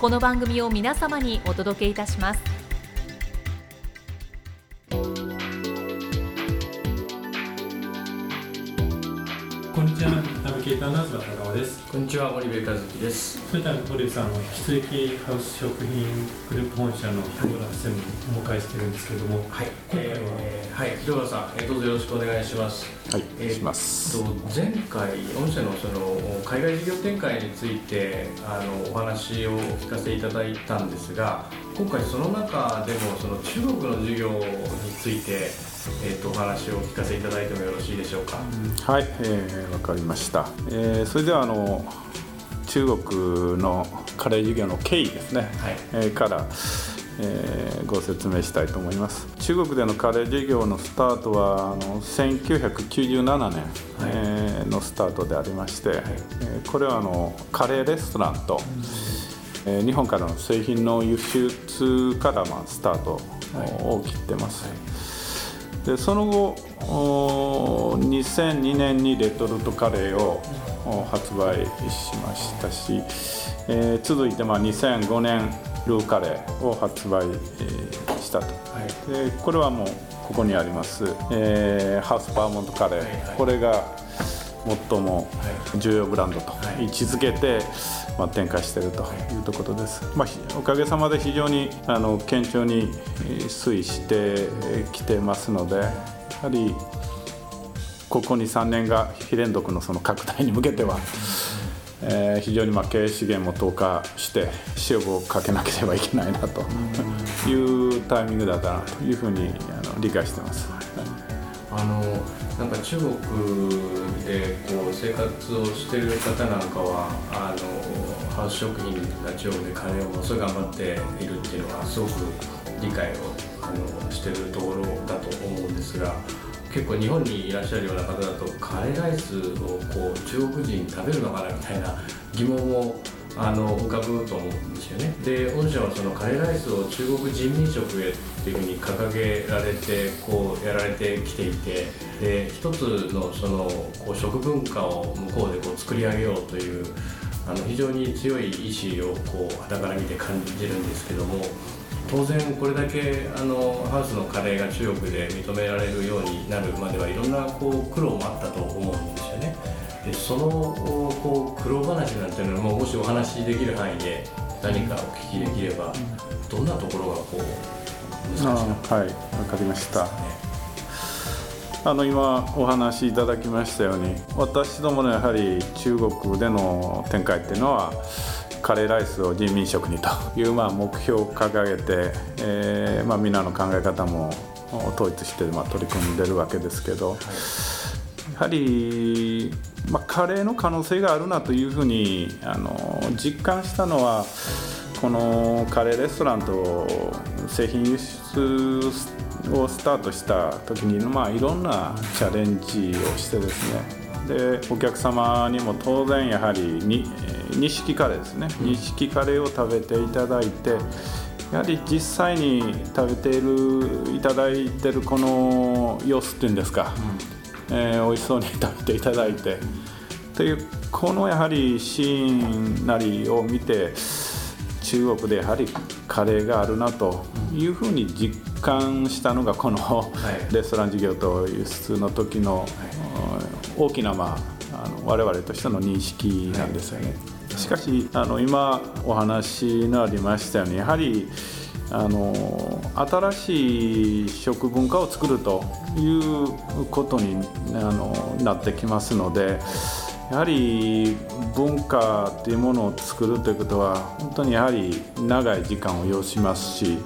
この番組を皆様にお届けいたします。こんにちは、ナビゲーターの東高です。こんにちは、森部和樹です。それでは堀内さんの引き続きハウス食品グループ本社の広浦専務をお迎えしてるんですけれども、はい、今回は？えーはい、広川さん、えーどうぞよろしくお願いします。はい、えーします。と前回、御社のその海外事業展開についてあのお話を聞かせていただいたんですが、今回その中でもその中国の事業について、えー、とお話を聞かせていただいてもよろしいでしょうか？はい、えー、わかりました。えー、それではあの中国のカレー事業の経緯ですね。はいえーから、えーご説明したいと思います。中国でのカレー事業のスタートはあの1997年、えーのスタートでありまして、えーこれはあのカレーレストランと、えー日本からの製品の輸出からまあスタートを切ってます。でその後お2002年にレトルトカレーをお発売しましたし、えー続いてまあ2005年ルーカレーを発売、えーしたと。はい。でこれはもうここにあります、えーハウスパーモントカレー、はいはい。これが最も重要ブランドとはい。位置づけて、まあ、展開しているとい。うところです、まあ、ひおかげさまで非常にあの堅調にえー推移してきてますのでやはりここ23年が非連続のその拡大に向けては、えー非常にまあ経営資源も投下して塩をかけなければいけないなというタイミングだったなというふうにあの理解してます。あのなんか中国でこう生活をしてる方なんかはあのハウス食品が中国でカレーをものすごい頑張っているっていうのはすごく理解をあのしてるところだと思うんですが結構日本にいらっしゃるような方だとカレーライスをこう中国人食べるのかなみたいな疑問をあの浮かぶと思うんですよねで御社はそのカレーライスを中国人民食へっていうふうに掲げられてこうやられてきていてで一つのそのこう食文化を向こうでこう作り上げようというあの非常に強い意志をこう肌から見て感じるんですけども当然これだけあのハウスのカレーが中国で認められるようになるまではいろんなこう苦労もあったと思うんですよね。でそのこう苦労話なんていうのももしお話しできる範囲で何かお聞きできればどんなところがこう難しいのかあはい、わかりました。あの今お話しいただきましたように私どものやはり中国での展開っていうのはカレーライスを人民食にというまあ目標を掲げて、えーまあ、皆の考え方も統一してまあ取り組んでるわけですけど、やはり、まあ、カレーの可能性があるなというふうにあの実感したのはこのカレーレストランと製品輸出をスタートした時に、まあ、いろんなチャレンジをしてですね。でお客様にも当然やはりにえー錦カレーですね。錦カレーを食べていただいてやはり実際に食べているいただいてるこの様子っていうんですか、えー美味しそうに食べていただいて。というこのやはりシーンなりを見て中国でやはりカレーがあるなというふうに実感したのがこのい。レストラン事業と輸出の時のうん大きな、まあ、あの我々としての認識なんですよね。しかしあの今お話のありましたようにやはりあの新しい食文化を作るということにあのなってきますのでやはり文化っていうものを作るということは本当にやはり長い時間を要しますし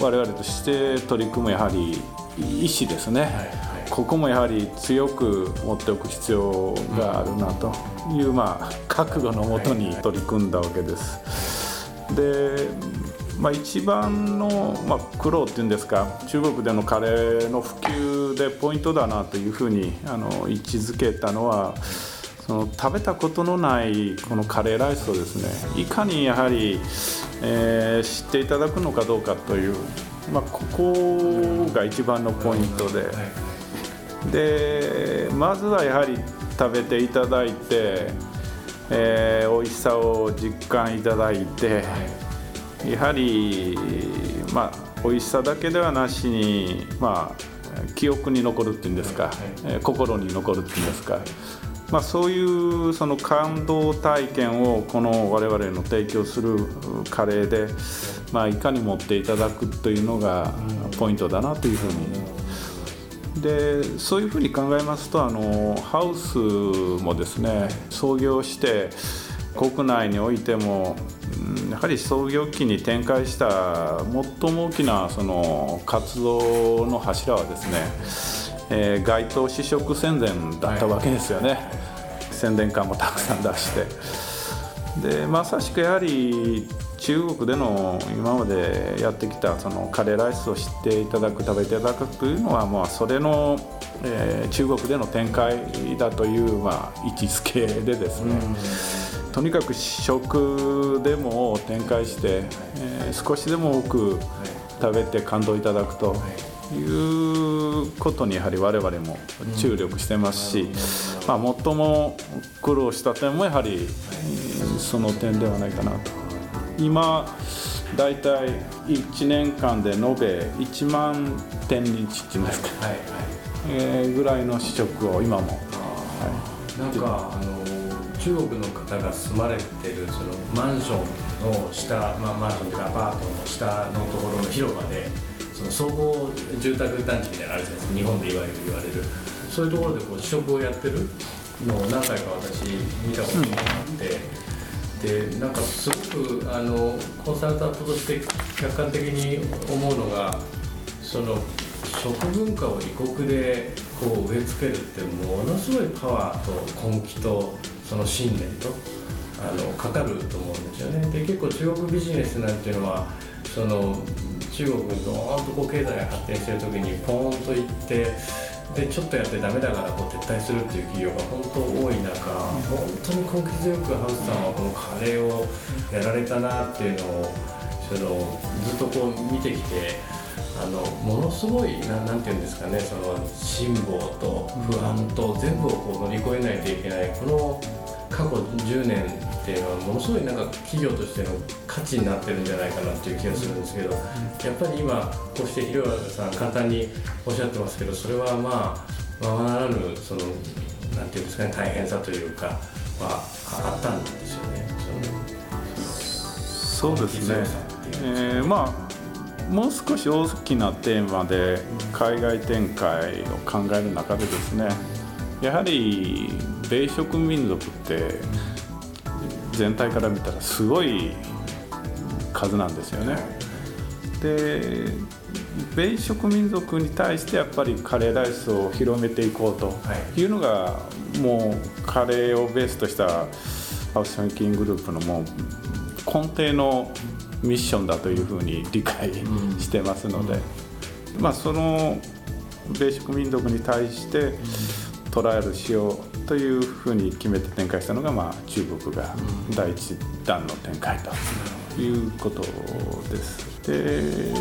我々として取り組むやはり意思ですね、はいはい、ここもやはり強く持っておく必要があるなという、まあ、覚悟のもとに取り組んだわけです。でまあ、一番の、まあ、苦労っていうんですか中国でのカレーの普及でポイントだなというふうにあの位置づけたのはその食べたことのないこのカレーライスをですねいかにやはり、えー、知っていただくのかどうかという、まあ、ここが一番のポイントででまずはやはり食べていただいて、えー、美味しさを実感いただいて。やはり、まあ、美味しさだけではなしに、まあ、記憶に残るっていうんですか、え心に残るっていうんですか、まあ、そういうその感動体験をこの我々の提供するカレーで、まあ、いかに持っていただくというのがポイントだなというふうに。でそういうふうに考えますとあのハウスもですね創業して国内においてもやはり創業期に展開した最も大きなその活動の柱はですね、えー、街頭試食宣伝だったわけですよね、はい、宣伝館もたくさん出して。でまさしくやはり中国での今までやってきたそのカレーライスを知っていただく食べていただくというのはまあそれの、えー、中国での展開だという、まあ、位置づけでですね、とにかく試食でも展開して、えー、少しでも多く食べて感動いただくということにやはり我々も注力してますし、まあ、最も苦労した点もやはりその点ではないかなと。今大体1年間で延べ1万点日っていうんですか、はいえー、ぐらいの試食を今も、はい、なんかあの中国の方が住まれてるそのマンションの下、まあ、マンションというかアパートの下のところの広場でその総合住宅団地みたいなのあるじゃないですか日本でいわゆる言われるそういうところでこう試食をやってるのを何回か私見たことがあって。でなんかすごくあのコンサルタントとして客観的に思うのがその食文化を異国でこう植え付けるってものすごいパワーと根気とその信念とあのかかると思うんですよね。で結構中国ビジネスなんていうのはその中国にドーンとこう経済が発展してる時にポーンと行ってでちょっとやってダメだからこう撤退するっていう企業が本当多い中本当に根気強くハウスさんはこのカレーをやられたなっていうのをそのずっとこう見てきてあのものすごいななんていうんですかねその辛抱と不安と全部をこう乗り越えないといけないこの過去10年っていうのはものすごいなんか企業としての価値になってるんじゃないかなっていう気がするんですけど、やっぱり今こうして広原さん簡単におっしゃってますけどそれはまあままならぬそのなんていうんですかね大変さというかはあったんですよね。そうですね。えー、まあもう少し大きなテーマで海外展開を考える中でですねやはり米植民族って全体から見たらすごい数なんですよね。で米植民族に対してやっぱりカレーライスを広めていこうというのが、もうカレーをベースとしたハウスシャンキングループのもう根底のミッションだというふうに理解してますので、まあ、そのベーシック民族に対してトライアルしようというふうに決めて展開したのが、まあ、中国が第一弾の展開ということです。で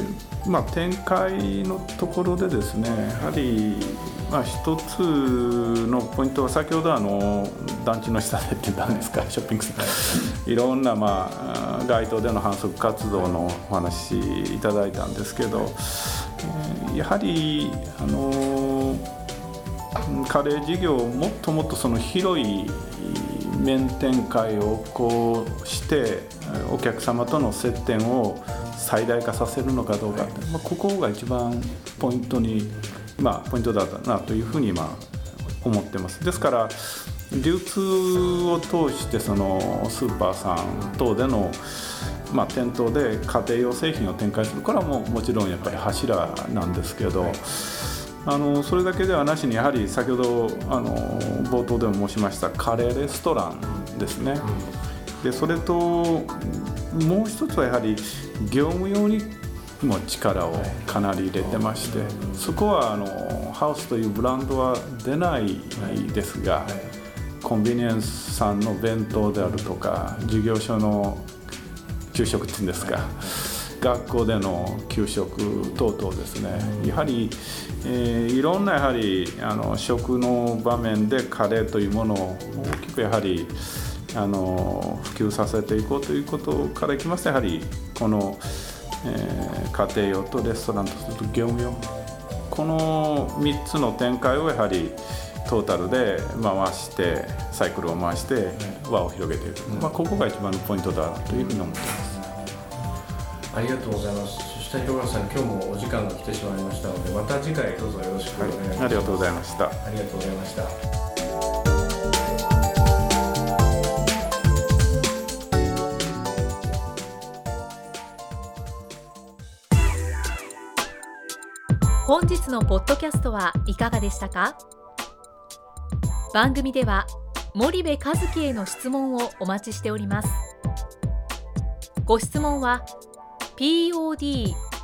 まあ、展開のところでですねやはり、まあ、一つのポイントは先ほどあの団地の下でって言ったんですかショッピングセンターいろんな、まあ、街頭での反則活動のお話いただいたんですけどやはりあのカレー事業をもっともっとその広い面展開をこうしてお客様との接点を最大化させるのかどうか、まあ、ここが一番ポイントに、まあ、ポイントだったなというふうに今思ってます。ですから流通を通してそのスーパーさん等での、まあ、店頭で家庭用製品を展開する。からももちろんやっぱり柱なんですけど、はい、あのそれだけではなしにやはり先ほどあの冒頭でも申しましたカレーレストランですね。でそれともう一つはやはり業務用にも力をかなり入れてましてそこはあのハウスというブランドは出ないですがコンビニエンスさんの弁当であるとか事業所の給食っていうんですか学校での給食等々ですねやはり、えー、いろんなやはりあの食の場面でカレーというものを大きくやはりあの普及させていこうということからいきますとやはりこの、えー、家庭用とレストランとすると業務用。この3つの展開をやはりトータルで回してサイクルを回して輪を広げていく、まあ、ここが一番のポイントだというふうに思っています。ありがとうございます。そして広村さん今日もお時間が来てしまいましたのでまた次回どうぞよろしくお願いします、はい、ありがとうございましたありがとうございました。本日のポッドキャストはいかがでしたか？番組では森部和樹への質問をお待ちしております。ご質問は podcast